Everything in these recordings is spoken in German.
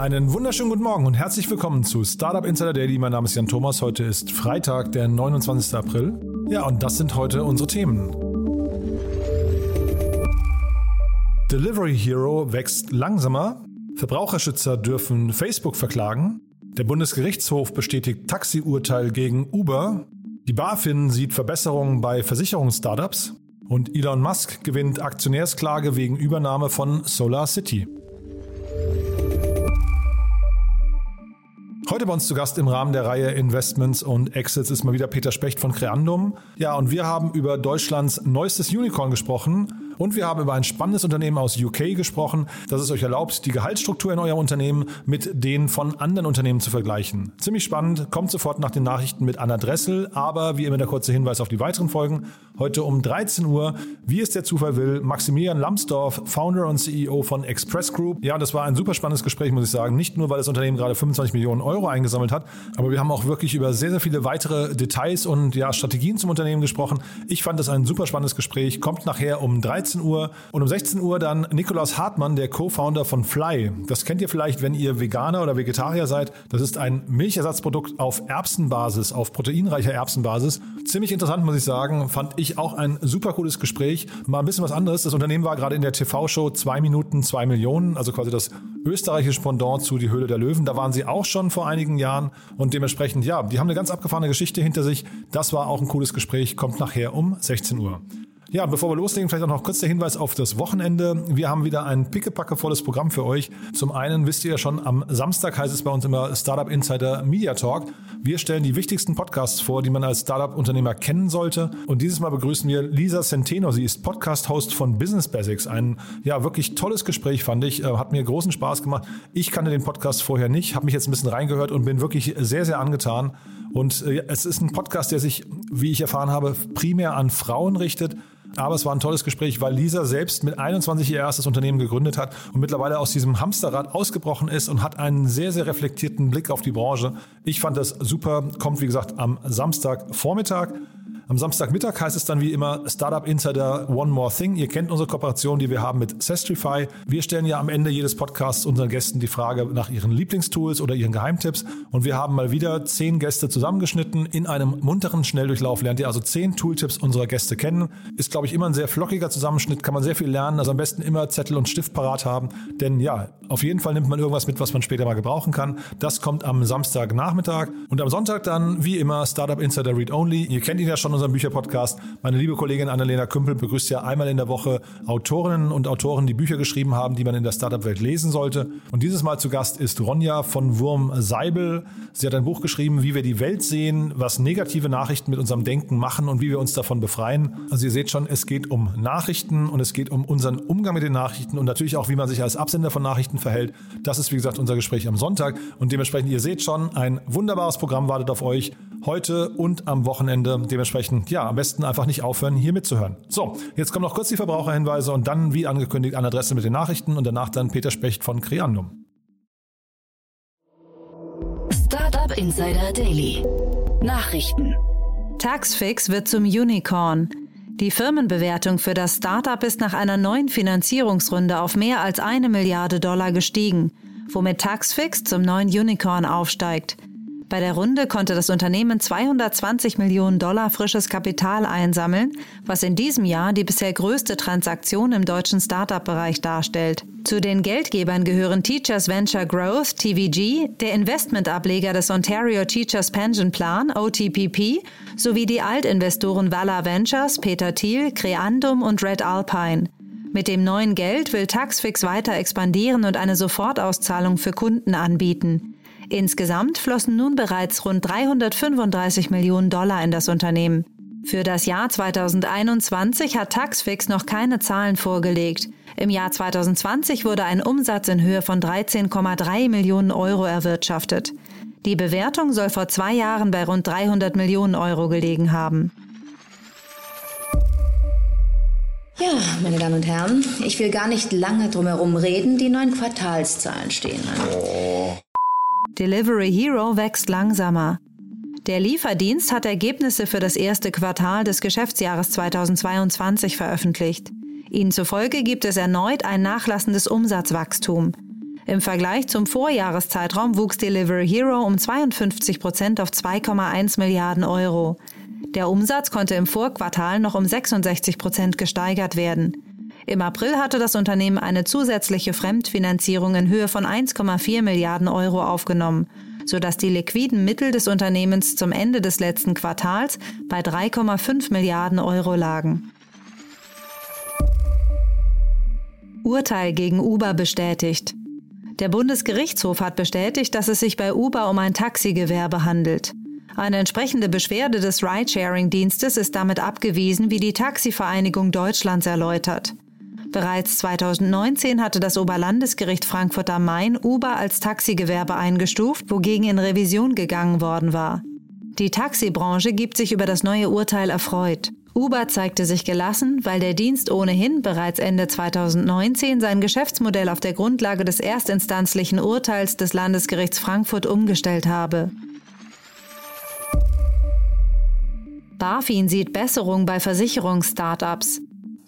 Einen wunderschönen guten Morgen und herzlich willkommen zu Startup Insider Daily. Mein Name ist Jan Thomas. Heute ist Freitag, der 29. April. Ja, und das sind heute unsere Themen. Delivery Hero wächst langsamer. Verbraucherschützer dürfen Facebook verklagen. Der Bundesgerichtshof bestätigt Taxi-Urteil gegen Uber. Die BaFin sieht Verbesserungen bei Versicherungsstartups. Und Elon Musk gewinnt Aktionärsklage wegen Übernahme von Solar City. Heute bei uns zu Gast im Rahmen der Reihe Investments und Exits ist mal wieder Peter Specht von Creandum. Ja, und wir haben über Deutschlands neuestes Unicorn gesprochen und wir haben über ein spannendes Unternehmen aus UK gesprochen, das es euch erlaubt, die Gehaltsstruktur in eurem Unternehmen mit denen von anderen Unternehmen zu vergleichen. Ziemlich spannend, kommt sofort nach den Nachrichten mit Anna Dressel, aber wie immer der kurze Hinweis auf die weiteren Folgen. Heute um 13 Uhr, wie es der Zufall will, Maximilian Lambsdorff, Founder und CEO von Express Group. Ja, das war ein super spannendes Gespräch, muss ich sagen. Nicht nur, weil das Unternehmen gerade 25 Millionen Euro eingesammelt hat, aber wir haben auch wirklich über sehr, sehr viele weitere Details und ja, Strategien zum Unternehmen gesprochen. Ich fand das ein super spannendes Gespräch. Kommt nachher um 13 13 Uhr und um 16 Uhr dann Nikolaus Hartmann, der Co-Founder von Fly. Das kennt ihr vielleicht, wenn ihr Veganer oder Vegetarier seid. Das ist ein Milchersatzprodukt auf Erbsenbasis, auf proteinreicher Erbsenbasis. Ziemlich interessant, muss ich sagen. Fand ich auch ein super cooles Gespräch. Mal ein bisschen was anderes. Das Unternehmen war gerade in der TV-Show 2 Minuten 2 Millionen, also quasi das österreichische Pendant zu Die Höhle der Löwen. Da waren sie auch schon vor einigen Jahren und dementsprechend, ja, die haben eine ganz abgefahrene Geschichte hinter sich. Das war auch ein cooles Gespräch, kommt nachher um 16 Uhr. Ja, bevor wir loslegen, vielleicht auch noch kurz der Hinweis auf das Wochenende. Wir haben wieder ein pickepackevolles Programm für euch. Zum einen wisst ihr ja schon, am Samstag heißt es bei uns immer Startup Insider Media Talk. Wir stellen die wichtigsten Podcasts vor, die man als Startup-Unternehmer kennen sollte. Und dieses Mal begrüßen wir Lisa Centeno. Sie ist Podcast-Host von Business Basics. Ein ja wirklich tolles Gespräch, fand ich. Äh, hat mir großen Spaß gemacht. Ich kannte den Podcast vorher nicht, habe mich jetzt ein bisschen reingehört und bin wirklich sehr, sehr angetan. Und äh, es ist ein Podcast, der sich, wie ich erfahren habe, primär an Frauen richtet. Aber es war ein tolles Gespräch, weil Lisa selbst mit 21 ihr erstes Unternehmen gegründet hat und mittlerweile aus diesem Hamsterrad ausgebrochen ist und hat einen sehr, sehr reflektierten Blick auf die Branche. Ich fand das super. Kommt, wie gesagt, am Samstagvormittag. Am Samstagmittag heißt es dann wie immer Startup Insider One More Thing. Ihr kennt unsere Kooperation, die wir haben mit Sestrify. Wir stellen ja am Ende jedes Podcasts unseren Gästen die Frage nach ihren Lieblingstools oder ihren Geheimtipps. Und wir haben mal wieder zehn Gäste zusammengeschnitten. In einem munteren Schnelldurchlauf lernt ihr also zehn Tooltips unserer Gäste kennen. Ist, glaube ich, immer ein sehr flockiger Zusammenschnitt, kann man sehr viel lernen. Also am besten immer Zettel und Stift parat haben. Denn ja, auf jeden Fall nimmt man irgendwas mit, was man später mal gebrauchen kann. Das kommt am Samstagnachmittag. Und am Sonntag dann, wie immer, Startup Insider Read Only. Ihr kennt ihn ja schon unserem Bücherpodcast. Meine liebe Kollegin Annalena Kümpel begrüßt ja einmal in der Woche Autorinnen und Autoren, die Bücher geschrieben haben, die man in der Startup-Welt lesen sollte. Und dieses Mal zu Gast ist Ronja von Wurm Seibel. Sie hat ein Buch geschrieben, wie wir die Welt sehen, was negative Nachrichten mit unserem Denken machen und wie wir uns davon befreien. Also ihr seht schon, es geht um Nachrichten und es geht um unseren Umgang mit den Nachrichten und natürlich auch, wie man sich als Absender von Nachrichten verhält. Das ist, wie gesagt, unser Gespräch am Sonntag. Und dementsprechend, ihr seht schon, ein wunderbares Programm wartet auf euch heute und am Wochenende. Dementsprechend, ja, am besten einfach nicht aufhören, hier mitzuhören. So, jetzt kommen noch kurz die Verbraucherhinweise und dann, wie angekündigt, eine Adresse mit den Nachrichten und danach dann Peter Specht von Creandum. Startup Insider Daily. Nachrichten. Taxfix wird zum Unicorn. Die Firmenbewertung für das Startup ist nach einer neuen Finanzierungsrunde auf mehr als eine Milliarde Dollar gestiegen, womit Taxfix zum neuen Unicorn aufsteigt. Bei der Runde konnte das Unternehmen 220 Millionen Dollar frisches Kapital einsammeln, was in diesem Jahr die bisher größte Transaktion im deutschen Startup-Bereich darstellt. Zu den Geldgebern gehören Teachers Venture Growth, TVG, der Investmentableger des Ontario Teachers Pension Plan, OTPP, sowie die Altinvestoren Vala Ventures, Peter Thiel, Creandum und Red Alpine. Mit dem neuen Geld will Taxfix weiter expandieren und eine Sofortauszahlung für Kunden anbieten. Insgesamt flossen nun bereits rund 335 Millionen Dollar in das Unternehmen. Für das Jahr 2021 hat Taxfix noch keine Zahlen vorgelegt. Im Jahr 2020 wurde ein Umsatz in Höhe von 13,3 Millionen Euro erwirtschaftet. Die Bewertung soll vor zwei Jahren bei rund 300 Millionen Euro gelegen haben. Ja, meine Damen und Herren, ich will gar nicht lange drumherum reden. Die neuen Quartalszahlen stehen an. Oh. Delivery Hero wächst langsamer. Der Lieferdienst hat Ergebnisse für das erste Quartal des Geschäftsjahres 2022 veröffentlicht. Ihnen zufolge gibt es erneut ein nachlassendes Umsatzwachstum. Im Vergleich zum Vorjahreszeitraum wuchs Delivery Hero um 52 Prozent auf 2,1 Milliarden Euro. Der Umsatz konnte im Vorquartal noch um 66 Prozent gesteigert werden. Im April hatte das Unternehmen eine zusätzliche Fremdfinanzierung in Höhe von 1,4 Milliarden Euro aufgenommen, sodass die liquiden Mittel des Unternehmens zum Ende des letzten Quartals bei 3,5 Milliarden Euro lagen. Urteil gegen Uber bestätigt. Der Bundesgerichtshof hat bestätigt, dass es sich bei Uber um ein Taxigewerbe handelt. Eine entsprechende Beschwerde des Ridesharing-Dienstes ist damit abgewiesen, wie die Taxivereinigung Deutschlands erläutert. Bereits 2019 hatte das Oberlandesgericht Frankfurt am Main Uber als Taxigewerbe eingestuft, wogegen in Revision gegangen worden war. Die Taxibranche gibt sich über das neue Urteil erfreut. Uber zeigte sich gelassen, weil der Dienst ohnehin bereits Ende 2019 sein Geschäftsmodell auf der Grundlage des erstinstanzlichen Urteils des Landesgerichts Frankfurt umgestellt habe. BaFin sieht Besserung bei Versicherungsstartups.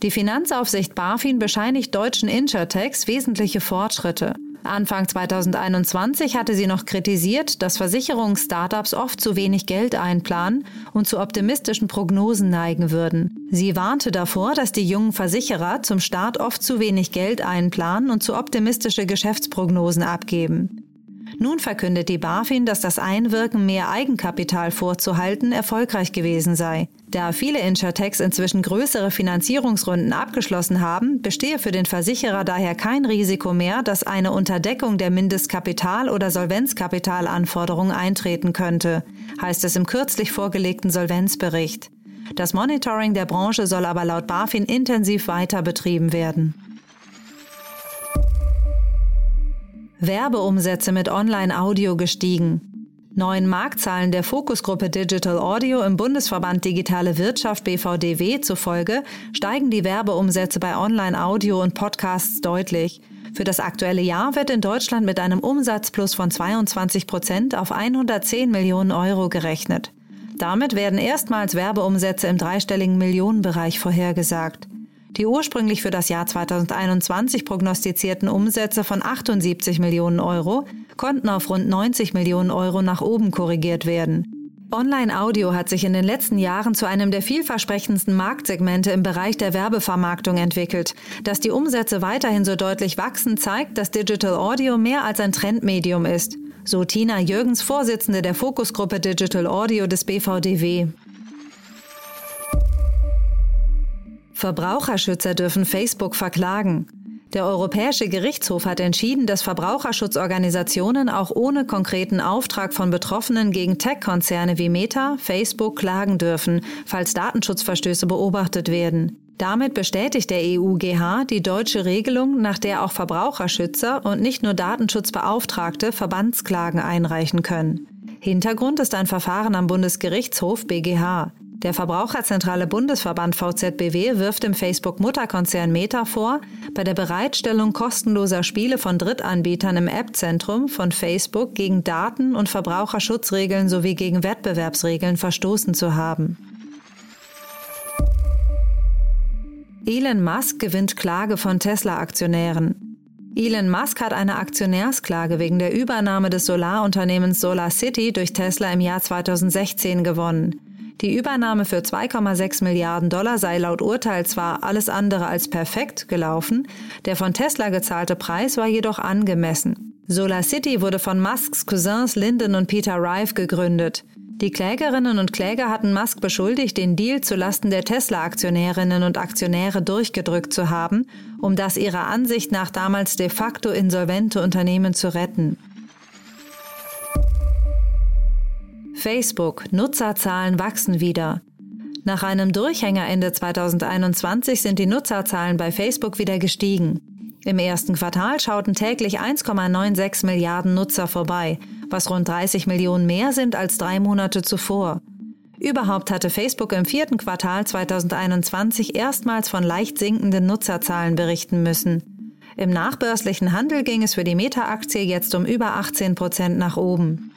Die Finanzaufsicht BaFin bescheinigt deutschen Insurtechs wesentliche Fortschritte. Anfang 2021 hatte sie noch kritisiert, dass Versicherungsstartups oft zu wenig Geld einplanen und zu optimistischen Prognosen neigen würden. Sie warnte davor, dass die jungen Versicherer zum Start oft zu wenig Geld einplanen und zu optimistische Geschäftsprognosen abgeben. Nun verkündet die BaFin, dass das Einwirken mehr Eigenkapital vorzuhalten erfolgreich gewesen sei. Da viele Insurtechs inzwischen größere Finanzierungsrunden abgeschlossen haben, bestehe für den Versicherer daher kein Risiko mehr, dass eine Unterdeckung der Mindestkapital- oder Solvenzkapitalanforderungen eintreten könnte, heißt es im kürzlich vorgelegten Solvenzbericht. Das Monitoring der Branche soll aber laut BaFin intensiv weiter betrieben werden. Werbeumsätze mit Online-Audio gestiegen. Neuen Marktzahlen der Fokusgruppe Digital Audio im Bundesverband Digitale Wirtschaft BVDW zufolge steigen die Werbeumsätze bei Online-Audio und Podcasts deutlich. Für das aktuelle Jahr wird in Deutschland mit einem Umsatzplus von 22 Prozent auf 110 Millionen Euro gerechnet. Damit werden erstmals Werbeumsätze im dreistelligen Millionenbereich vorhergesagt. Die ursprünglich für das Jahr 2021 prognostizierten Umsätze von 78 Millionen Euro konnten auf rund 90 Millionen Euro nach oben korrigiert werden. Online-Audio hat sich in den letzten Jahren zu einem der vielversprechendsten Marktsegmente im Bereich der Werbevermarktung entwickelt. Dass die Umsätze weiterhin so deutlich wachsen, zeigt, dass Digital Audio mehr als ein Trendmedium ist. So Tina Jürgens, Vorsitzende der Fokusgruppe Digital Audio des BVDW. Verbraucherschützer dürfen Facebook verklagen. Der Europäische Gerichtshof hat entschieden, dass Verbraucherschutzorganisationen auch ohne konkreten Auftrag von Betroffenen gegen Tech-Konzerne wie Meta, Facebook klagen dürfen, falls Datenschutzverstöße beobachtet werden. Damit bestätigt der EUGH die deutsche Regelung, nach der auch Verbraucherschützer und nicht nur Datenschutzbeauftragte Verbandsklagen einreichen können. Hintergrund ist ein Verfahren am Bundesgerichtshof BGH. Der Verbraucherzentrale Bundesverband VZBW wirft dem Facebook-Mutterkonzern Meta vor, bei der Bereitstellung kostenloser Spiele von Drittanbietern im App-Zentrum von Facebook gegen Daten- und Verbraucherschutzregeln sowie gegen Wettbewerbsregeln verstoßen zu haben. Elon Musk gewinnt Klage von Tesla-Aktionären. Elon Musk hat eine Aktionärsklage wegen der Übernahme des Solarunternehmens SolarCity durch Tesla im Jahr 2016 gewonnen. Die Übernahme für 2,6 Milliarden Dollar sei laut Urteil zwar alles andere als perfekt gelaufen, der von Tesla gezahlte Preis war jedoch angemessen. SolarCity wurde von Musks Cousins Lyndon und Peter Rive gegründet. Die Klägerinnen und Kläger hatten Musk beschuldigt, den Deal zulasten der Tesla-Aktionärinnen und Aktionäre durchgedrückt zu haben, um das ihrer Ansicht nach damals de facto insolvente Unternehmen zu retten. Facebook, Nutzerzahlen wachsen wieder. Nach einem Durchhänger Ende 2021 sind die Nutzerzahlen bei Facebook wieder gestiegen. Im ersten Quartal schauten täglich 1,96 Milliarden Nutzer vorbei, was rund 30 Millionen mehr sind als drei Monate zuvor. Überhaupt hatte Facebook im vierten Quartal 2021 erstmals von leicht sinkenden Nutzerzahlen berichten müssen. Im nachbörslichen Handel ging es für die Meta-Aktie jetzt um über 18 Prozent nach oben.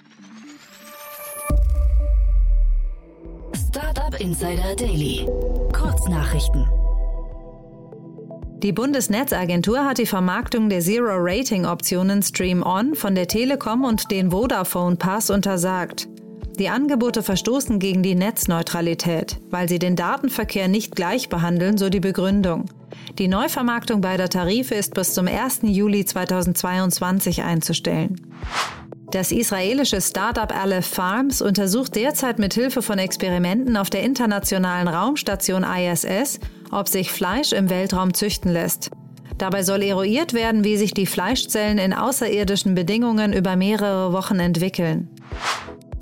Startup Insider Daily. Kurznachrichten. Die Bundesnetzagentur hat die Vermarktung der Zero-Rating-Optionen Stream On von der Telekom und den Vodafone Pass untersagt. Die Angebote verstoßen gegen die Netzneutralität, weil sie den Datenverkehr nicht gleich behandeln, so die Begründung. Die Neuvermarktung beider Tarife ist bis zum 1. Juli 2022 einzustellen. Das israelische Startup Aleph Farms untersucht derzeit mit Hilfe von Experimenten auf der internationalen Raumstation ISS, ob sich Fleisch im Weltraum züchten lässt. Dabei soll eruiert werden, wie sich die Fleischzellen in außerirdischen Bedingungen über mehrere Wochen entwickeln.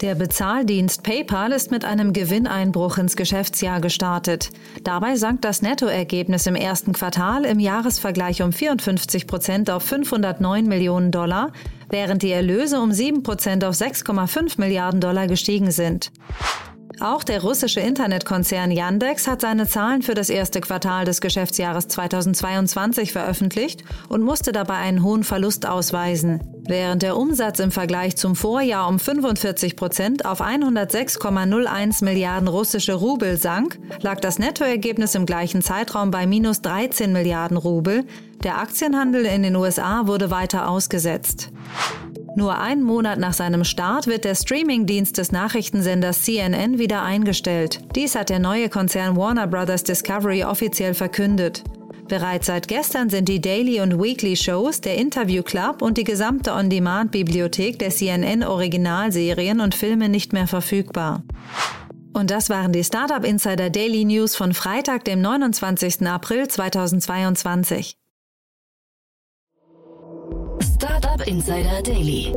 Der Bezahldienst PayPal ist mit einem Gewinneinbruch ins Geschäftsjahr gestartet. Dabei sank das Nettoergebnis im ersten Quartal im Jahresvergleich um 54 Prozent auf 509 Millionen Dollar, während die Erlöse um 7 Prozent auf 6,5 Milliarden Dollar gestiegen sind. Auch der russische Internetkonzern Yandex hat seine Zahlen für das erste Quartal des Geschäftsjahres 2022 veröffentlicht und musste dabei einen hohen Verlust ausweisen. Während der Umsatz im Vergleich zum Vorjahr um 45 Prozent auf 106,01 Milliarden russische Rubel sank, lag das Nettoergebnis im gleichen Zeitraum bei minus 13 Milliarden Rubel. Der Aktienhandel in den USA wurde weiter ausgesetzt. Nur einen Monat nach seinem Start wird der Streamingdienst des Nachrichtensenders CNN wieder eingestellt. Dies hat der neue Konzern Warner Bros. Discovery offiziell verkündet. Bereits seit gestern sind die Daily und Weekly Shows, der Interview Club und die gesamte On-Demand-Bibliothek der CNN Originalserien und Filme nicht mehr verfügbar. Und das waren die Startup Insider Daily News von Freitag, dem 29. April 2022. Startup Insider Daily.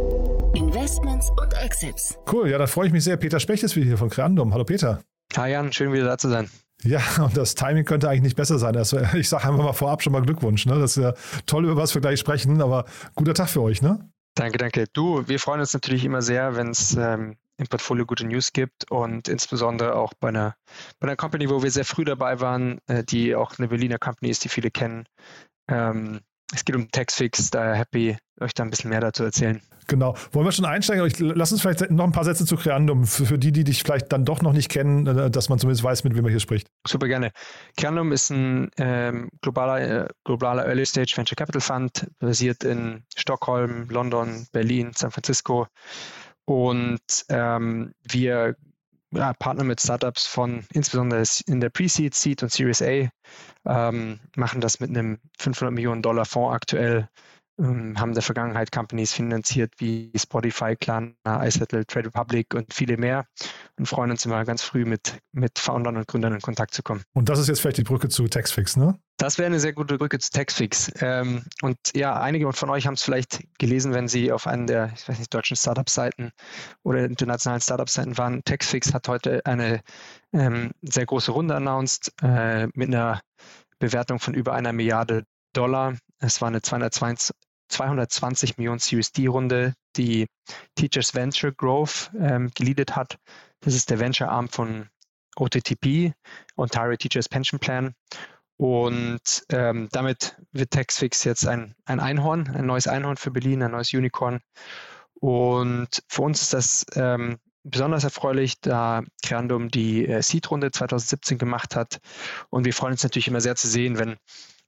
Investments und Exits. Cool, ja, da freue ich mich sehr. Peter Specht ist wieder hier von Creandum. Hallo Peter. Hi Jan, schön wieder da zu sein. Ja, und das Timing könnte eigentlich nicht besser sein. Also ich sage einfach mal vorab schon mal Glückwunsch. Ne? Das ist ja toll, über was wir gleich sprechen, aber guter Tag für euch, ne? Danke, danke. Du, wir freuen uns natürlich immer sehr, wenn es ähm, im Portfolio gute News gibt und insbesondere auch bei einer, bei einer Company, wo wir sehr früh dabei waren, äh, die auch eine Berliner Company ist, die viele kennen. Ähm, es geht um Taxfix, daher happy, euch da ein bisschen mehr dazu erzählen. Genau. Wollen wir schon einsteigen? Ich, lass uns vielleicht noch ein paar Sätze zu Creandum, für, für, die, die dich vielleicht dann doch noch nicht kennen, äh, dass man zumindest weiß, mit wem man hier spricht. Super gerne. Creandum ist ein ähm, globaler, äh, globaler Early Stage Venture Capital Fund, basiert in Stockholm, London, Berlin, San Francisco. Und ähm, wir ja, Partner mit Startups von insbesondere in der Pre-Seed, Seed und Series A, ähm, machen das mit einem 500 Millionen Dollar Fonds aktuell, haben in der Vergangenheit Companies finanziert wie Spotify, Klarna, iSettle, Trade Republic und viele mehr und freuen uns immer ganz früh mit, mit Foundern und Gründern in Kontakt zu kommen. Und das ist jetzt vielleicht die Brücke zu Taxfix, ne? Das wäre eine sehr gute Brücke zu Taxfix. Ähm, und ja, einige von euch haben es vielleicht gelesen, wenn sie auf einen der, ich weiß nicht, deutschen Startup-Seiten oder internationalen Startup-Seiten waren. Taxfix hat heute eine ähm, sehr große Runde announced äh, mit einer Bewertung von über einer Milliarde Dollar. Es war eine 220, 220 Millionen Series D-Runde, die Teachers Venture Growth ähm, geleadet hat. Das ist der Venture-Arm von OTTP, Ontario Teachers Pension Plan. Und ähm, damit wird Taxfix jetzt ein, ein Einhorn, ein neues Einhorn für Berlin, ein neues Unicorn. Und für uns ist das ähm, besonders erfreulich, da Creandum die äh, Seed-Runde 2017 gemacht hat. Und wir freuen uns natürlich immer sehr zu sehen, wenn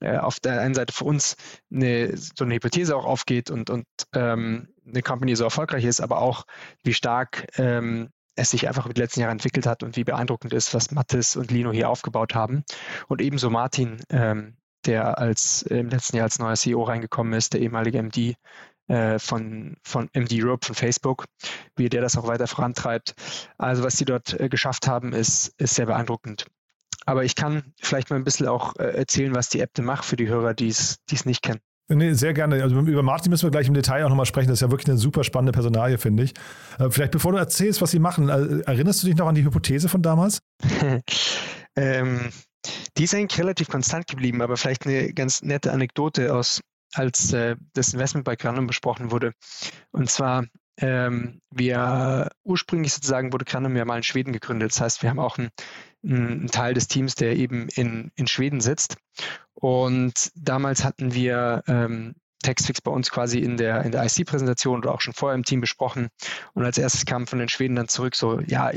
äh, auf der einen Seite für uns eine, so eine Hypothese auch aufgeht und, und ähm, eine Company so erfolgreich ist, aber auch wie stark ähm, es sich einfach über die letzten Jahre entwickelt hat und wie beeindruckend ist, was Mathis und Lino hier aufgebaut haben. Und ebenso Martin, ähm, der als äh, im letzten Jahr als neuer CEO reingekommen ist, der ehemalige MD äh, von, von MD Europe von Facebook, wie der das auch weiter vorantreibt. Also was sie dort äh, geschafft haben, ist, ist sehr beeindruckend. Aber ich kann vielleicht mal ein bisschen auch äh, erzählen, was die App denn macht für die Hörer, die es nicht kennen. Nee, sehr gerne. Also über Martin müssen wir gleich im Detail auch nochmal sprechen. Das ist ja wirklich eine super spannende Personalie, finde ich. Äh, vielleicht bevor du erzählst, was sie machen, äh, erinnerst du dich noch an die Hypothese von damals? ähm, die ist eigentlich relativ konstant geblieben, aber vielleicht eine ganz nette Anekdote aus, als äh, das Investment bei Granum besprochen wurde. Und zwar ähm, wir ursprünglich sozusagen wurde Granum ja mal in Schweden gegründet. Das heißt, wir haben auch einen, einen Teil des Teams, der eben in, in Schweden sitzt. Und damals hatten wir ähm, Textfix bei uns quasi in der, in der IC-Präsentation oder auch schon vorher im Team besprochen. Und als erstes kam von den Schweden dann zurück so, ja,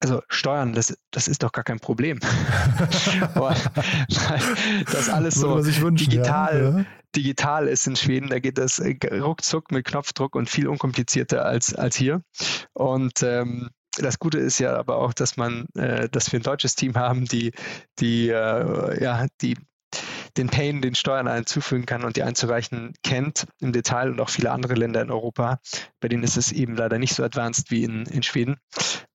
also Steuern, das, das ist doch gar kein Problem. das alles so wünschen, digital, ja. digital ist in Schweden, da geht das äh, ruckzuck mit Knopfdruck und viel unkomplizierter als, als hier. Und ähm, das Gute ist ja aber auch, dass man, äh, dass wir ein deutsches Team haben, die, die, äh, ja, die den Pain, den Steuern einzufügen kann und die einzureichen kennt im Detail und auch viele andere Länder in Europa. Bei denen ist es eben leider nicht so advanced wie in, in Schweden.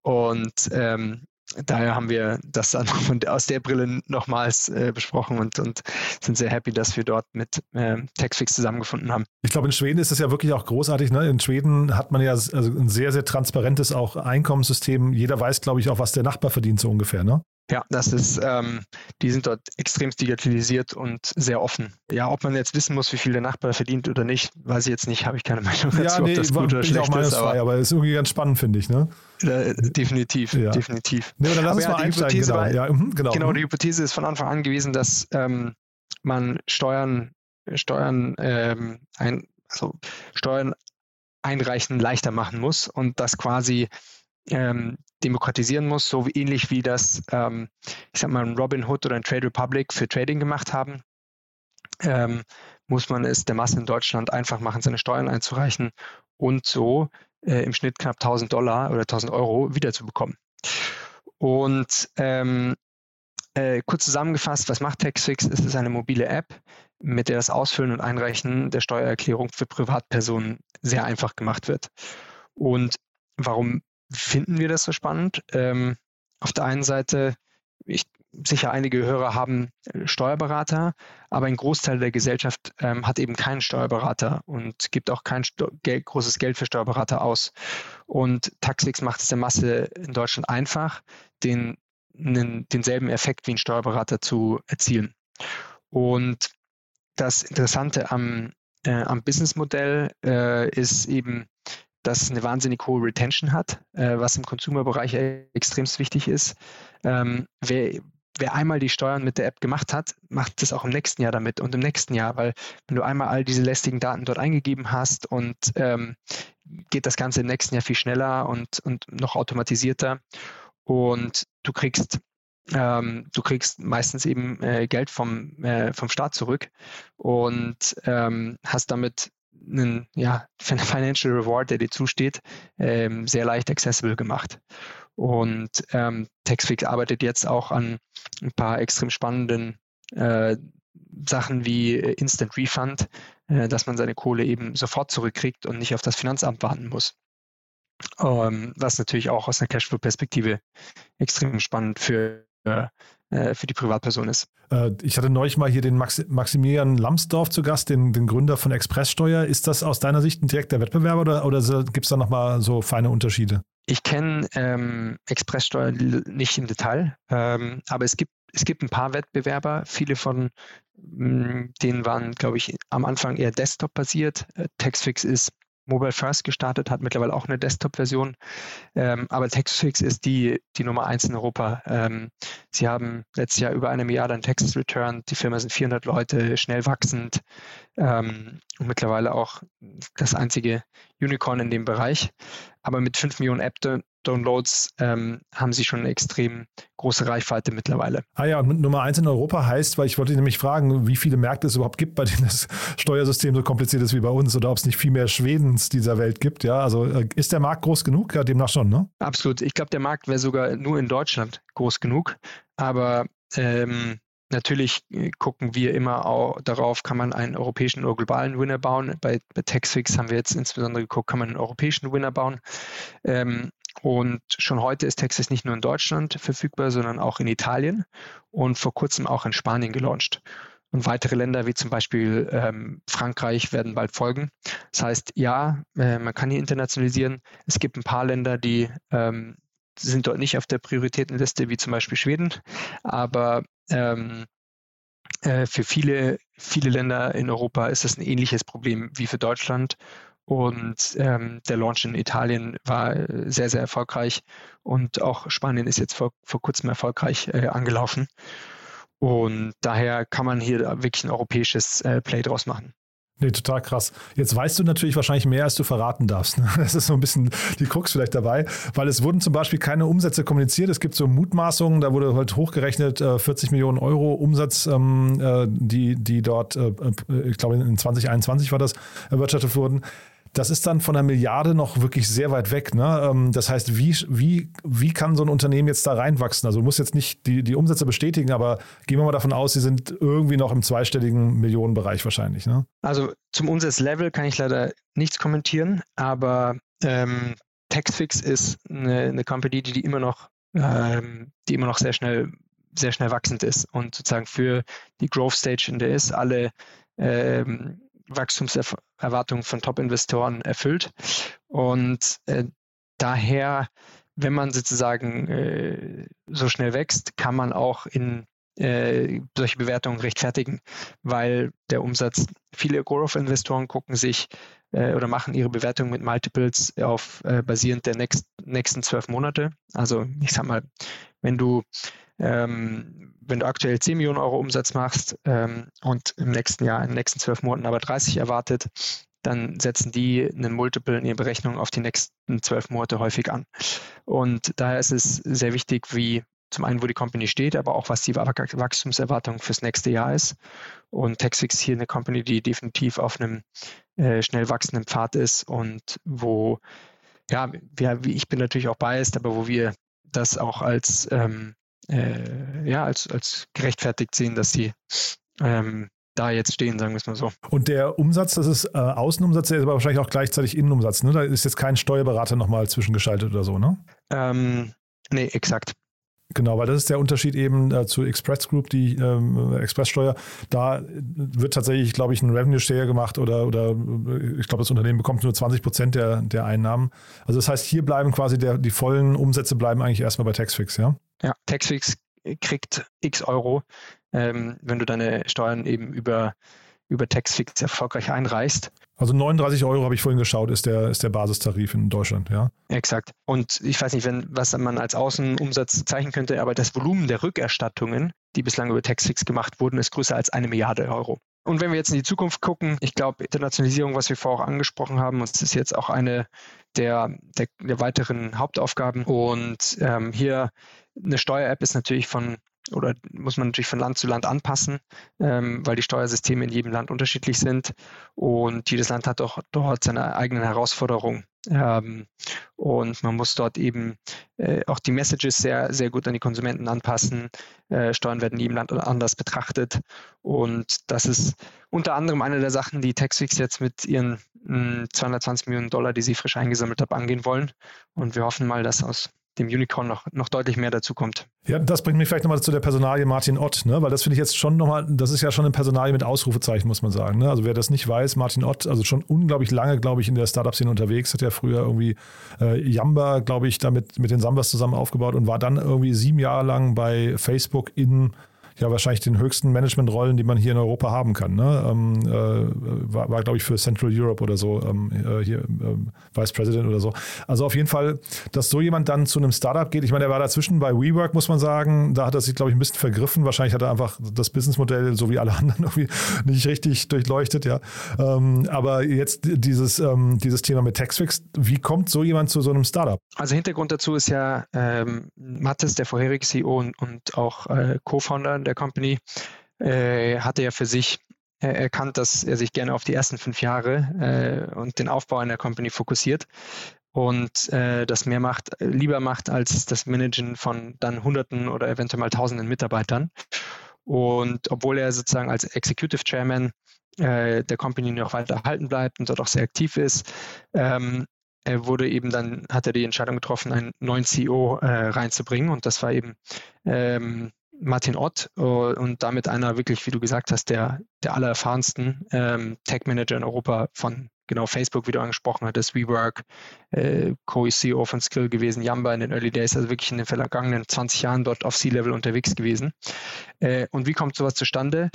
Und ähm, daher haben wir das dann aus der Brille nochmals äh, besprochen und, und sind sehr happy, dass wir dort mit äh, Taxfix zusammengefunden haben. Ich glaube, in Schweden ist es ja wirklich auch großartig. Ne? In Schweden hat man ja also ein sehr, sehr transparentes auch Einkommenssystem. Jeder weiß, glaube ich, auch, was der Nachbar verdient, so ungefähr. Ne? Ja, das ist, ähm, die sind dort extrem digitalisiert und sehr offen. Ja, ob man jetzt wissen muss, wie viel der Nachbar verdient oder nicht, weiß ich jetzt nicht, habe ich keine Meinung dazu, ja, nee, ob das gut oder schlecht ist. Aber, aber ist irgendwie ganz spannend, finde ich, ne? Äh, definitiv, ja. definitiv. Nee, dann lass uns ja, mal einsteigen. Genau. War, ja, mhm, genau. genau, die Hypothese ist von Anfang an gewesen, dass ähm, man Steuern, Steuern, ähm, ein, also Steuern einreichen leichter machen muss und dass quasi ähm, demokratisieren muss, so wie, ähnlich wie das, ähm, ich sag mal, ein Robin Hood oder ein Trade Republic für Trading gemacht haben, ähm, muss man es der Masse in Deutschland einfach machen, seine Steuern einzureichen und so äh, im Schnitt knapp 1000 Dollar oder 1000 Euro wiederzubekommen. Und ähm, äh, kurz zusammengefasst, was macht TaxFix? Es ist eine mobile App, mit der das Ausfüllen und Einreichen der Steuererklärung für Privatpersonen sehr einfach gemacht wird. Und warum finden wir das so spannend. Ähm, auf der einen Seite, ich, sicher einige Hörer haben äh, Steuerberater, aber ein Großteil der Gesellschaft ähm, hat eben keinen Steuerberater und gibt auch kein Sto Geld, großes Geld für Steuerberater aus. Und Taxix macht es der Masse in Deutschland einfach, den, den, denselben Effekt wie ein Steuerberater zu erzielen. Und das Interessante am, äh, am Businessmodell äh, ist eben, dass es eine wahnsinnig hohe Retention hat, äh, was im Consumer-Bereich extrem wichtig ist. Ähm, wer, wer einmal die Steuern mit der App gemacht hat, macht das auch im nächsten Jahr damit und im nächsten Jahr, weil wenn du einmal all diese lästigen Daten dort eingegeben hast und ähm, geht das Ganze im nächsten Jahr viel schneller und, und noch automatisierter und du kriegst ähm, du kriegst meistens eben äh, Geld vom, äh, vom Staat zurück und ähm, hast damit einen ja, Financial Reward, der dir zusteht, ähm, sehr leicht accessible gemacht. Und ähm, Taxfix arbeitet jetzt auch an ein paar extrem spannenden äh, Sachen wie Instant Refund, äh, dass man seine Kohle eben sofort zurückkriegt und nicht auf das Finanzamt warten muss. Ähm, was natürlich auch aus einer Cashflow-Perspektive extrem spannend für äh, äh, für die Privatperson ist. Äh, ich hatte neulich mal hier den Max Maximilian Lambsdorff zu Gast, den, den Gründer von Expresssteuer. Ist das aus deiner Sicht ein direkter Wettbewerber oder, oder gibt es da nochmal so feine Unterschiede? Ich kenne ähm, Expresssteuer nicht im Detail, ähm, aber es gibt, es gibt ein paar Wettbewerber. Viele von mm, denen waren, glaube ich, am Anfang eher Desktop-basiert. Äh, Taxfix ist Mobile First gestartet, hat mittlerweile auch eine Desktop-Version. Ähm, aber Textfix ist die, die Nummer eins in Europa. Ähm, sie haben letztes Jahr über eine Milliarde an Texas Return. Die Firma sind 400 Leute, schnell wachsend ähm, und mittlerweile auch das einzige Unicorn in dem Bereich. Aber mit 5 Millionen App Downloads ähm, haben sie schon eine extrem große Reichweite mittlerweile. Ah ja, und Nummer eins in Europa heißt, weil ich wollte nämlich fragen, wie viele Märkte es überhaupt gibt, bei denen das Steuersystem so kompliziert ist wie bei uns oder ob es nicht viel mehr Schwedens dieser Welt gibt. Ja, also äh, ist der Markt groß genug? Ja, demnach schon, ne? Absolut. Ich glaube, der Markt wäre sogar nur in Deutschland groß genug. Aber ähm, Natürlich äh, gucken wir immer auch darauf, kann man einen europäischen oder globalen Winner bauen. Bei, bei Taxfix haben wir jetzt insbesondere geguckt, kann man einen europäischen Winner bauen. Ähm, und schon heute ist Texas nicht nur in Deutschland verfügbar, sondern auch in Italien und vor kurzem auch in Spanien gelauncht. Und weitere Länder wie zum Beispiel ähm, Frankreich werden bald folgen. Das heißt, ja, äh, man kann hier internationalisieren. Es gibt ein paar Länder, die ähm, sind dort nicht auf der Prioritätenliste, wie zum Beispiel Schweden. Aber ähm, äh, für viele, viele Länder in Europa ist das ein ähnliches Problem wie für Deutschland. Und ähm, der Launch in Italien war äh, sehr, sehr erfolgreich und auch Spanien ist jetzt vor, vor kurzem erfolgreich äh, angelaufen. Und daher kann man hier wirklich ein europäisches äh, Play draus machen. Nee, total krass. Jetzt weißt du natürlich wahrscheinlich mehr, als du verraten darfst. Ne? Das ist so ein bisschen die Krux vielleicht dabei, weil es wurden zum Beispiel keine Umsätze kommuniziert. Es gibt so Mutmaßungen, da wurde halt hochgerechnet 40 äh, Millionen Euro Umsatz, ähm, äh, die, die dort, äh, ich glaube in 2021 war das, erwirtschaftet wurden das ist dann von einer Milliarde noch wirklich sehr weit weg. Ne? Ähm, das heißt, wie, wie, wie kann so ein Unternehmen jetzt da reinwachsen? Also du musst jetzt nicht die, die Umsätze bestätigen, aber gehen wir mal davon aus, sie sind irgendwie noch im zweistelligen Millionenbereich wahrscheinlich. Ne? Also zum Umsatzlevel kann ich leider nichts kommentieren, aber ähm, Taxfix ist eine, eine Company, die, die immer noch, ähm, die immer noch sehr schnell sehr schnell wachsend ist und sozusagen für die Growth Stage, in der ist, alle ähm, Wachstumserwartungen von Top-Investoren erfüllt. Und äh, daher, wenn man sozusagen äh, so schnell wächst, kann man auch in äh, solche Bewertungen rechtfertigen, weil der Umsatz, viele Growth-Investoren gucken sich äh, oder machen ihre Bewertung mit Multiples auf äh, basierend der next, nächsten zwölf Monate. Also ich sag mal, wenn du ähm, wenn du aktuell 10 Millionen Euro Umsatz machst ähm, und im nächsten Jahr, in den nächsten zwölf Monaten aber 30 erwartet, dann setzen die einen Multiple in ihre Berechnung auf die nächsten zwölf Monate häufig an. Und daher ist es sehr wichtig, wie zum einen, wo die Company steht, aber auch was die Wachstumserwartung fürs nächste Jahr ist. Und Texfix hier eine Company, die definitiv auf einem äh, schnell wachsenden Pfad ist und wo, ja, wir, ich bin natürlich auch biased, aber wo wir das auch als ähm, äh, ja, als, als gerechtfertigt sehen, dass sie ähm, da jetzt stehen, sagen wir es mal so. Und der Umsatz, das ist äh, Außenumsatz, der ist aber wahrscheinlich auch gleichzeitig Innenumsatz. Ne? Da ist jetzt kein Steuerberater nochmal zwischengeschaltet oder so, ne? Ähm, nee, exakt. Genau, weil das ist der Unterschied eben äh, zu Express Group, die ähm, Expresssteuer. Da wird tatsächlich, glaube ich, ein Revenue Share gemacht oder, oder ich glaube, das Unternehmen bekommt nur 20 Prozent der, der Einnahmen. Also das heißt, hier bleiben quasi der, die vollen Umsätze bleiben eigentlich erstmal bei Taxfix, ja? Ja, Taxfix kriegt x Euro, ähm, wenn du deine Steuern eben über, über Taxfix erfolgreich einreichst. Also 39 Euro habe ich vorhin geschaut, ist der, ist der Basistarif in Deutschland, ja? Exakt. Und ich weiß nicht, wenn, was man als Außenumsatz zeichnen könnte, aber das Volumen der Rückerstattungen, die bislang über Taxfix gemacht wurden, ist größer als eine Milliarde Euro. Und wenn wir jetzt in die Zukunft gucken, ich glaube, Internationalisierung, was wir vorher auch angesprochen haben, es ist jetzt auch eine der, der, der weiteren Hauptaufgaben. Und ähm, hier eine Steuer-App ist natürlich von oder muss man natürlich von Land zu Land anpassen, ähm, weil die Steuersysteme in jedem Land unterschiedlich sind und jedes Land hat auch dort seine eigenen Herausforderungen. Ähm, und man muss dort eben äh, auch die Messages sehr, sehr gut an die Konsumenten anpassen. Äh, Steuern werden in jedem Land anders betrachtet. Und das ist unter anderem eine der Sachen, die Taxfix jetzt mit ihren mh, 220 Millionen Dollar, die sie frisch eingesammelt haben, angehen wollen. Und wir hoffen mal, dass aus dem Unicorn noch, noch deutlich mehr dazu kommt. Ja, das bringt mich vielleicht nochmal zu der Personalie Martin Ott, ne? weil das finde ich jetzt schon nochmal, das ist ja schon eine Personalie mit Ausrufezeichen, muss man sagen. Ne? Also wer das nicht weiß, Martin Ott, also schon unglaublich lange, glaube ich, in der Startup-Szene unterwegs, hat ja früher irgendwie äh, Yamba, glaube ich, damit mit den Sambas zusammen aufgebaut und war dann irgendwie sieben Jahre lang bei Facebook in ja wahrscheinlich den höchsten Managementrollen, die man hier in Europa haben kann. Ne? Ähm, äh, war, war glaube ich, für Central Europe oder so, ähm, äh, hier ähm, Vice President oder so. Also auf jeden Fall, dass so jemand dann zu einem Startup geht. Ich meine, er war dazwischen bei WeWork, muss man sagen. Da hat er sich, glaube ich, ein bisschen vergriffen. Wahrscheinlich hat er einfach das Businessmodell, so wie alle anderen, irgendwie nicht richtig durchleuchtet, ja. Ähm, aber jetzt dieses, ähm, dieses Thema mit Taxfix, wie kommt so jemand zu so einem Startup? Also Hintergrund dazu ist ja ähm, Mattes, der vorherige CEO und, und auch äh, Co-Founder der Company, äh, hatte ja für sich äh, erkannt, dass er sich gerne auf die ersten fünf Jahre äh, und den Aufbau einer Company fokussiert und äh, das mehr macht, lieber macht als das Managen von dann Hunderten oder eventuell mal Tausenden Mitarbeitern. Und obwohl er sozusagen als Executive Chairman äh, der Company noch weiter erhalten bleibt und dort auch sehr aktiv ist, ähm, er wurde eben dann, hat er die Entscheidung getroffen, einen neuen CEO äh, reinzubringen. Und das war eben ähm, Martin Ott äh, und damit einer wirklich, wie du gesagt hast, der, der allererfahrensten ähm, Tech-Manager in Europa von genau Facebook, wie du angesprochen hattest, WeWork, äh, Co-CEO von Skill gewesen, Yamba in den Early Days, also wirklich in den vergangenen 20 Jahren dort auf C-Level unterwegs gewesen. Äh, und wie kommt sowas zustande?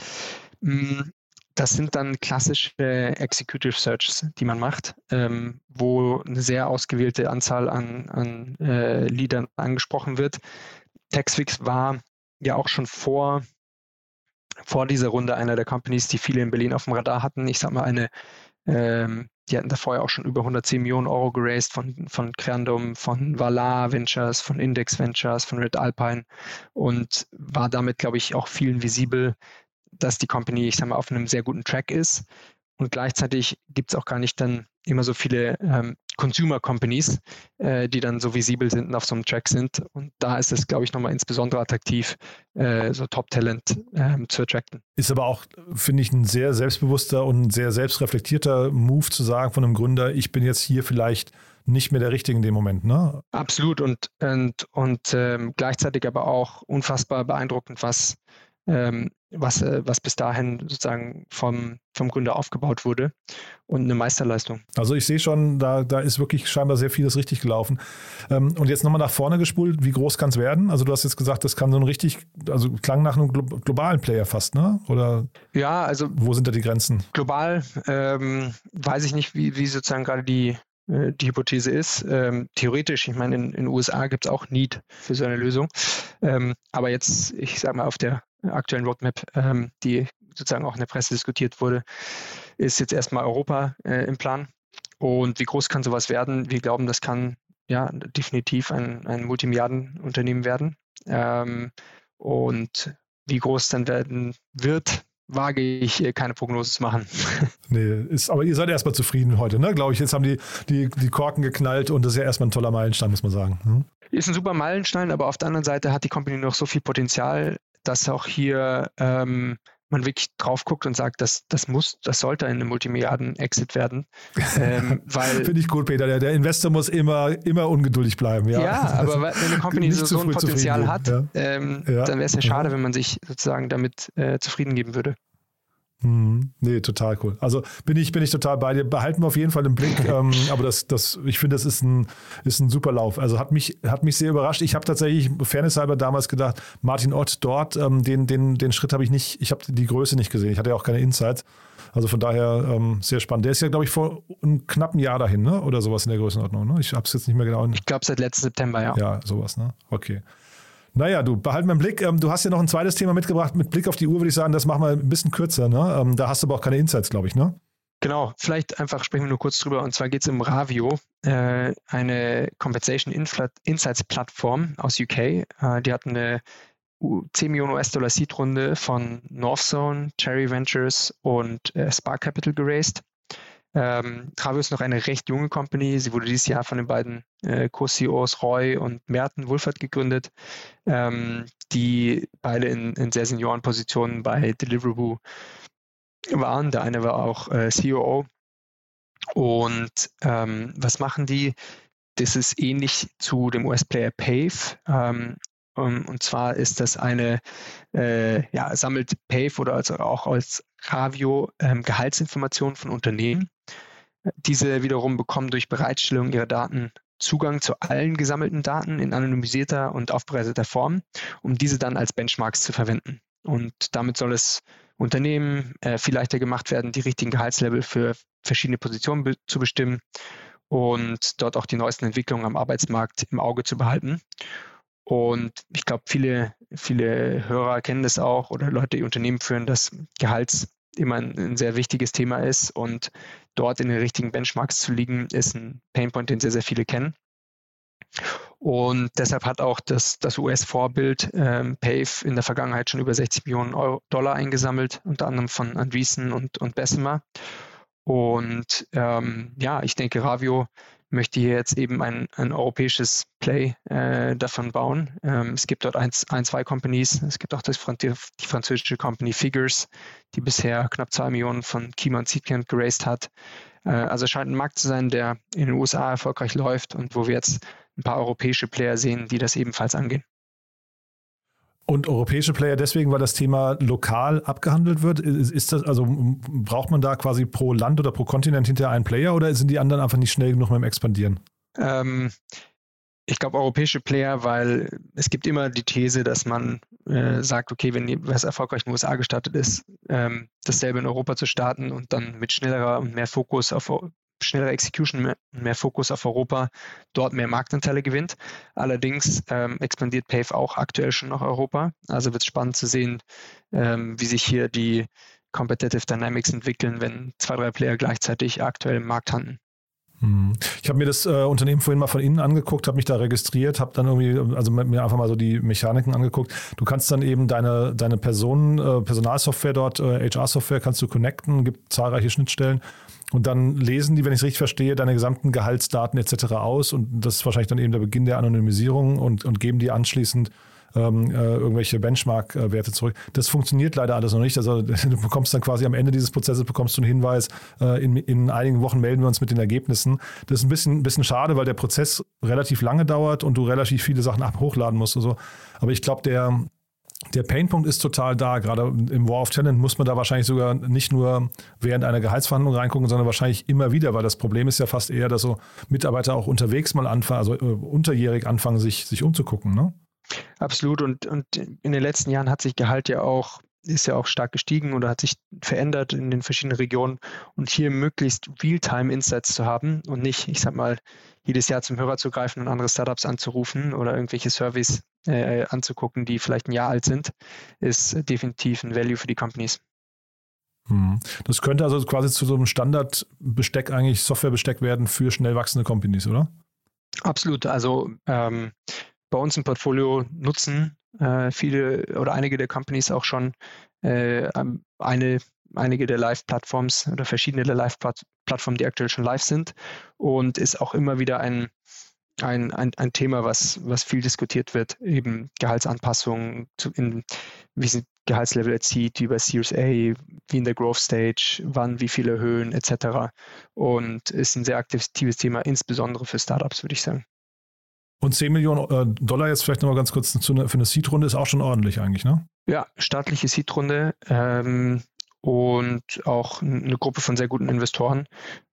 Hm, das sind dann klassische Executive Searches, die man macht, ähm, wo eine sehr ausgewählte Anzahl an, an äh, Leadern angesprochen wird. Textfix war ja auch schon vor, vor dieser Runde einer der Companies, die viele in Berlin auf dem Radar hatten. Ich sag mal, eine, ähm, die hatten da vorher auch schon über 110 Millionen Euro geraced von, von Creandum, von Valar Ventures, von Index Ventures, von Red Alpine und war damit, glaube ich, auch vielen visibel, dass die Company, ich sag mal, auf einem sehr guten Track ist. Und gleichzeitig gibt es auch gar nicht dann immer so viele ähm, Consumer Companies, äh, die dann so visibel sind und auf so einem Track sind. Und da ist es, glaube ich, nochmal insbesondere attraktiv, äh, so Top-Talent ähm, zu attracten. Ist aber auch, finde ich, ein sehr selbstbewusster und sehr selbstreflektierter Move zu sagen von einem Gründer, ich bin jetzt hier vielleicht nicht mehr der Richtige in dem Moment, ne? Absolut und, und, und ähm, gleichzeitig aber auch unfassbar beeindruckend, was ähm, was, äh, was bis dahin sozusagen vom, vom Gründer aufgebaut wurde und eine Meisterleistung. Also ich sehe schon, da, da ist wirklich scheinbar sehr vieles richtig gelaufen. Ähm, und jetzt nochmal nach vorne gespult, wie groß kann es werden? Also du hast jetzt gesagt, das kann so ein richtig, also klang nach einem globalen Player fast, ne? Oder ja, also wo sind da die Grenzen? Global ähm, weiß ich nicht, wie, wie sozusagen gerade die, die Hypothese ist. Ähm, theoretisch, ich meine, in den USA gibt es auch Need für so eine Lösung. Ähm, aber jetzt, ich sage mal, auf der aktuellen Roadmap, ähm, die sozusagen auch in der Presse diskutiert wurde, ist jetzt erstmal Europa äh, im Plan. Und wie groß kann sowas werden? Wir glauben, das kann ja definitiv ein, ein Multimilliardenunternehmen werden. Ähm, und wie groß dann werden wird, wage ich keine Prognose zu machen. Nee, ist, aber ihr seid erstmal zufrieden heute, ne? Glaube ich. Jetzt haben die, die, die Korken geknallt und das ist ja erstmal ein toller Meilenstein, muss man sagen. Hm? Ist ein super Meilenstein, aber auf der anderen Seite hat die Company noch so viel Potenzial, dass auch hier ähm, man wirklich drauf guckt und sagt, das, das muss, das sollte eine Multimilliarden-Exit werden. Ähm, Finde ich gut, Peter. Der, der, Investor muss immer, immer ungeduldig bleiben. Ja, ja aber wenn eine Company so, so ein Potenzial hat, ja. Ähm, ja. dann wäre es ja schade, wenn man sich sozusagen damit äh, zufrieden geben würde. Hm, nee, total cool. Also bin ich, bin ich total bei dir. Behalten wir auf jeden Fall im Blick. ähm, aber das, das, ich finde, das ist ein, ist ein super Lauf. Also hat mich, hat mich sehr überrascht. Ich habe tatsächlich, Fairness halber damals gedacht, Martin Ott dort, ähm, den, den, den Schritt habe ich nicht, ich habe die Größe nicht gesehen. Ich hatte ja auch keine Insights. Also von daher ähm, sehr spannend. Der ist ja, glaube ich, vor einem knappen Jahr dahin, ne? Oder sowas in der Größenordnung. Ne? Ich habe es jetzt nicht mehr genau. Ich glaube seit letzten September, ja. Ja, sowas, ne? Okay. Naja, du, behalten wir Blick. Ähm, du hast ja noch ein zweites Thema mitgebracht. Mit Blick auf die Uhr würde ich sagen, das machen wir ein bisschen kürzer. Ne? Ähm, da hast du aber auch keine Insights, glaube ich, ne? Genau, vielleicht einfach sprechen wir nur kurz drüber. Und zwar geht es um Ravio, äh, eine Compensation Insights Plattform aus UK. Äh, die hat eine 10 Millionen US-Dollar Seed-Runde von Northzone, Cherry Ventures und äh, Spark Capital geraced. Ähm, Travio ist noch eine recht junge Company. Sie wurde dieses Jahr von den beiden äh, Co-CEOs Roy und Merten Wulfert gegründet, ähm, die beide in, in sehr Seniorenpositionen bei Deliveroo waren. Der eine war auch äh, COO. Und ähm, was machen die? Das ist ähnlich zu dem US-Player Pave. Ähm, und zwar ist das eine, äh, ja, sammelt Pave oder also auch als Ravio ähm, Gehaltsinformationen von Unternehmen. Diese wiederum bekommen durch Bereitstellung ihrer Daten Zugang zu allen gesammelten Daten in anonymisierter und aufbereiteter Form, um diese dann als Benchmarks zu verwenden. Und damit soll es Unternehmen äh, viel leichter gemacht werden, die richtigen Gehaltslevel für verschiedene Positionen be zu bestimmen und dort auch die neuesten Entwicklungen am Arbeitsmarkt im Auge zu behalten. Und ich glaube, viele, viele Hörer kennen das auch oder Leute, die Unternehmen führen, dass Gehalts immer ein, ein, sehr wichtiges Thema ist und dort in den richtigen Benchmarks zu liegen, ist ein Painpoint, den sehr, sehr viele kennen. Und deshalb hat auch das, das US-Vorbild ähm, Pave in der Vergangenheit schon über 60 Millionen Euro, Dollar eingesammelt, unter anderem von Andreessen und, und Bessemer. Und ähm, ja, ich denke, Ravio möchte hier jetzt eben ein, ein europäisches Play äh, davon bauen. Ähm, es gibt dort ein, ein, zwei Companies. Es gibt auch das, die, französische Company Figures, die bisher knapp zwei Millionen von Kima und Seedcamp geraced hat. Äh, also scheint ein Markt zu sein, der in den USA erfolgreich läuft und wo wir jetzt ein paar europäische Player sehen, die das ebenfalls angehen. Und europäische Player deswegen, weil das Thema lokal abgehandelt wird? Ist das, also braucht man da quasi pro Land oder pro Kontinent hinter einen Player oder sind die anderen einfach nicht schnell genug beim Expandieren? Ähm, ich glaube, europäische Player, weil es gibt immer die These, dass man äh, sagt, okay, wenn was erfolgreich in den USA gestartet ist, ähm, dasselbe in Europa zu starten und dann mit schnellerer und mehr Fokus auf schnellere Execution, mehr, mehr Fokus auf Europa, dort mehr Marktanteile gewinnt. Allerdings ähm, expandiert Pave auch aktuell schon nach Europa. Also wird es spannend zu sehen, ähm, wie sich hier die Competitive Dynamics entwickeln, wenn zwei, drei Player gleichzeitig aktuell im Markt handeln. Hm. Ich habe mir das äh, Unternehmen vorhin mal von innen angeguckt, habe mich da registriert, habe dann irgendwie, also mir einfach mal so die Mechaniken angeguckt. Du kannst dann eben deine, deine Personen, äh, Personalsoftware dort, äh, HR-Software kannst du connecten, gibt zahlreiche Schnittstellen und dann lesen die, wenn ich es richtig verstehe, deine gesamten Gehaltsdaten etc. aus und das ist wahrscheinlich dann eben der Beginn der Anonymisierung und, und geben die anschließend ähm, äh, irgendwelche Benchmark-Werte zurück. Das funktioniert leider alles noch nicht. Also du bekommst dann quasi am Ende dieses Prozesses bekommst du einen Hinweis, äh, in, in einigen Wochen melden wir uns mit den Ergebnissen. Das ist ein bisschen, ein bisschen schade, weil der Prozess relativ lange dauert und du relativ viele Sachen ab hochladen musst und so. Aber ich glaube, der, der Painpunkt ist total da. Gerade im War of Talent muss man da wahrscheinlich sogar nicht nur während einer Gehaltsverhandlung reingucken, sondern wahrscheinlich immer wieder, weil das Problem ist ja fast eher, dass so Mitarbeiter auch unterwegs mal anfangen, also äh, unterjährig anfangen, sich, sich umzugucken. Ne? Absolut. Und, und in den letzten Jahren hat sich Gehalt ja auch, ist ja auch stark gestiegen oder hat sich verändert in den verschiedenen Regionen. Und hier möglichst Real-Time-Insights zu haben und nicht, ich sag mal, jedes Jahr zum Hörer zu greifen und andere Startups anzurufen oder irgendwelche Surveys äh, anzugucken, die vielleicht ein Jahr alt sind, ist definitiv ein Value für die Companies. Hm. Das könnte also quasi zu so einem Standardbesteck eigentlich Softwarebesteck werden für schnell wachsende Companies, oder? Absolut. Also ähm, bei uns im Portfolio nutzen äh, viele oder einige der Companies auch schon äh, eine, einige der Live-Plattforms oder verschiedene der Live-Plattformen, die aktuell schon live sind und ist auch immer wieder ein, ein, ein, ein Thema, was, was viel diskutiert wird, eben Gehaltsanpassungen, zu, in, wie sie Gehaltslevel erzielt, wie bei Series A, wie in der Growth Stage, wann, wie viele Höhen etc. Und ist ein sehr aktives Thema, insbesondere für Startups, würde ich sagen. Und 10 Millionen äh, Dollar jetzt vielleicht nochmal ganz kurz für eine Seed-Runde ist auch schon ordentlich eigentlich, ne? Ja, staatliche Seed-Runde ähm, und auch eine Gruppe von sehr guten Investoren,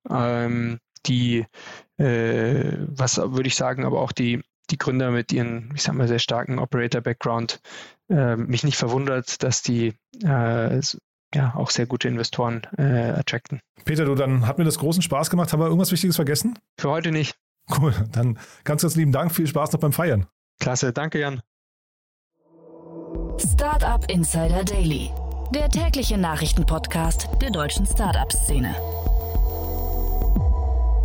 ähm, die, äh, was würde ich sagen, aber auch die, die Gründer mit ihren, ich sag mal, sehr starken Operator-Background, äh, mich nicht verwundert, dass die äh, ja auch sehr gute Investoren äh, attracten. Peter, du, dann hat mir das großen Spaß gemacht. Haben wir irgendwas Wichtiges vergessen? Für heute nicht. Cool, dann ganz, ganz lieben Dank. Viel Spaß noch beim Feiern. Klasse, danke Jan. Startup Insider Daily, der tägliche Nachrichtenpodcast der deutschen Startup-Szene.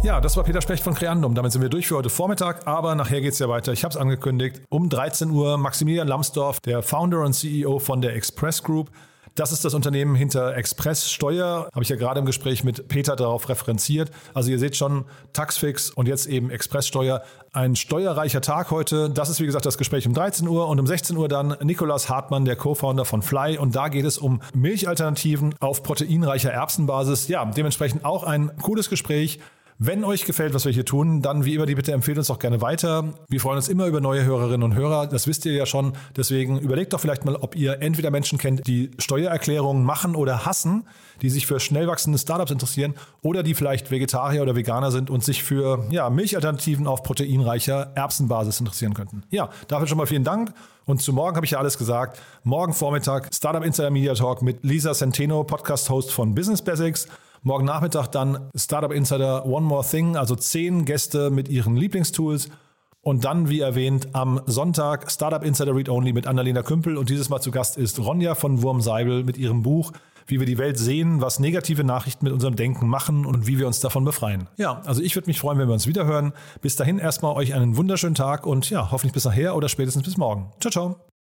Ja, das war Peter Specht von Creandum. Damit sind wir durch für heute Vormittag, aber nachher geht es ja weiter. Ich habe es angekündigt. Um 13 Uhr Maximilian Lambsdorff, der Founder und CEO von der Express Group, das ist das Unternehmen hinter Express Steuer. Habe ich ja gerade im Gespräch mit Peter darauf referenziert. Also ihr seht schon Taxfix und jetzt eben Express Steuer. Ein steuerreicher Tag heute. Das ist wie gesagt das Gespräch um 13 Uhr und um 16 Uhr dann Nikolas Hartmann, der Co-Founder von Fly. Und da geht es um Milchalternativen auf proteinreicher Erbsenbasis. Ja, dementsprechend auch ein cooles Gespräch. Wenn euch gefällt, was wir hier tun, dann wie immer die Bitte empfehlt uns doch gerne weiter. Wir freuen uns immer über neue Hörerinnen und Hörer. Das wisst ihr ja schon. Deswegen überlegt doch vielleicht mal, ob ihr entweder Menschen kennt, die Steuererklärungen machen oder hassen, die sich für schnell wachsende Startups interessieren oder die vielleicht Vegetarier oder Veganer sind und sich für ja, Milchalternativen auf proteinreicher Erbsenbasis interessieren könnten. Ja, dafür schon mal vielen Dank. Und zu morgen habe ich ja alles gesagt. Morgen Vormittag Startup Insider Media Talk mit Lisa Centeno, Podcast-Host von Business Basics. Morgen Nachmittag dann Startup Insider One More Thing, also zehn Gäste mit ihren Lieblingstools. Und dann, wie erwähnt, am Sonntag Startup Insider Read Only mit Annalena Kümpel. Und dieses Mal zu Gast ist Ronja von Wurmseibel mit ihrem Buch wie wir die Welt sehen, was negative Nachrichten mit unserem Denken machen und wie wir uns davon befreien. Ja, also ich würde mich freuen, wenn wir uns wiederhören. Bis dahin erstmal euch einen wunderschönen Tag und ja, hoffentlich bis nachher oder spätestens bis morgen. Ciao, ciao.